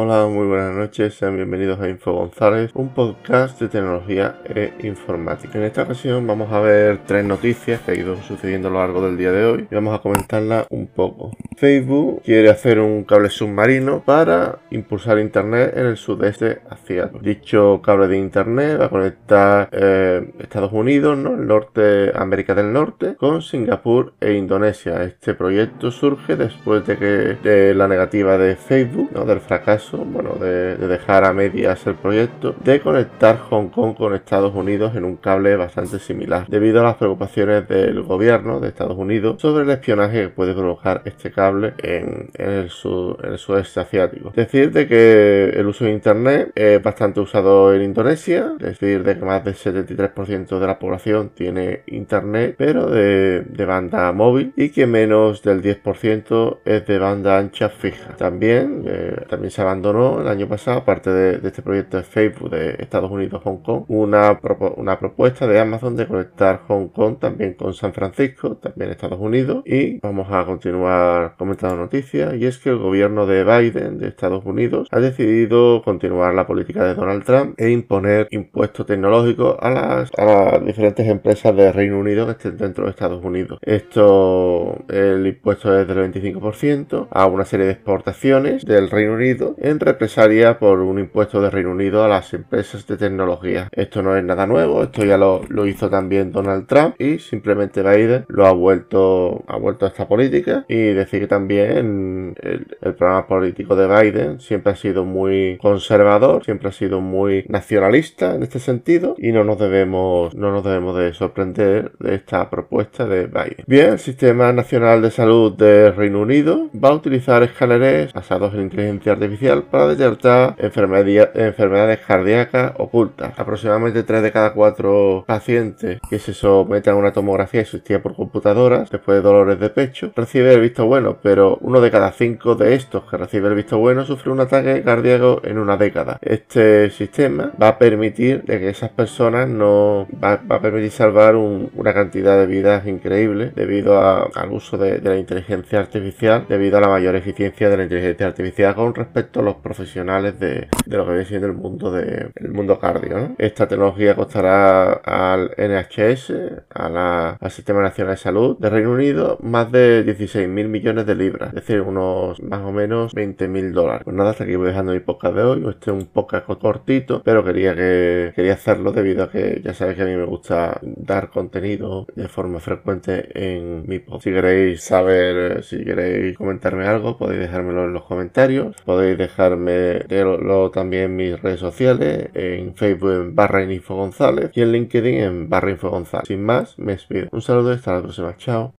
Hola, muy buenas noches, sean bienvenidos a Info González, un podcast de tecnología e informática. En esta ocasión vamos a ver tres noticias que han ido sucediendo a lo largo del día de hoy y vamos a comentarlas un poco. Facebook quiere hacer un cable submarino para impulsar Internet en el sudeste asiático. Dicho cable de Internet va a conectar eh, Estados Unidos, ¿no? el norte, América del Norte, con Singapur e Indonesia. Este proyecto surge después de que de la negativa de Facebook, ¿no? del fracaso bueno, de, dejar a medias el proyecto, de conectar Hong Kong con Estados Unidos en un cable bastante similar, debido a las preocupaciones del gobierno de Estados Unidos sobre el espionaje que puede provocar este cable en, el, sudeste asiático. Decir de que el uso de Internet es bastante usado en Indonesia, decir de que más del 73% de la población tiene Internet, pero de, banda móvil, y que menos del 10% es de banda ancha fija. También, eh, también se el año pasado, aparte de, este proyecto de Facebook de Estados Unidos Hong Kong, una, una propuesta de Amazon de conectar Hong Kong también con San Francisco, también Estados Unidos. Y vamos a continuar comentando noticias. Y es que el gobierno de Biden de Estados Unidos ha decidido continuar la política de Donald Trump e imponer impuestos tecnológicos a las, a las diferentes empresas de Reino Unido que estén dentro de Estados Unidos. Esto, el impuesto es del 25% a una serie de exportaciones del Reino Unido en represalia por un impuesto de Reino Unido a las empresas de tecnología. Esto no es nada nuevo, esto ya lo, hizo también Donald Trump y simplemente Biden lo ha vuelto, ha vuelto a esta política y decir que también el, programa político de Biden siempre ha sido muy conservador, siempre ha sido muy nacionalista en este sentido y no nos debemos, no nos debemos de sorprender de esta propuesta de Biden. Bien, el Sistema Nacional de Salud de Reino Unido va a utilizar escáneres basados en inteligencia artificial para detectar enfermedades cardíacas ocultas. Aproximadamente 3 de cada 4 pacientes que se someten a una tomografía asistida por computadoras después de dolores de pecho recibe el visto bueno, pero uno de cada 5 de estos que recibe el visto bueno sufre un ataque cardíaco en una década. Este sistema va a permitir de que esas personas no va, a permitir salvar una cantidad de vidas increíble debido al uso de, de la inteligencia artificial, debido a la mayor eficiencia de la inteligencia artificial con respecto los profesionales de, lo que viene siendo el mundo de el mundo cardio. Esta tecnología costará al NHS, al Sistema Nacional de Salud de Reino Unido, más de 16 mil millones de libras, es decir, unos más o menos 20 mil dólares. Pues nada, hasta aquí voy dejando mi podcast de hoy. Este es un podcast cortito, pero quería que quería hacerlo debido a que ya sabéis que a mí me gusta dar contenido de forma frecuente en mi podcast. Si queréis saber, si queréis comentarme algo, podéis dejármelo en los comentarios. Podéis dejarme también en mis redes sociales, en Facebook en barra Info González y en LinkedIn en barra Info González. Sin más, me despido. Un saludo y hasta la próxima. Chao.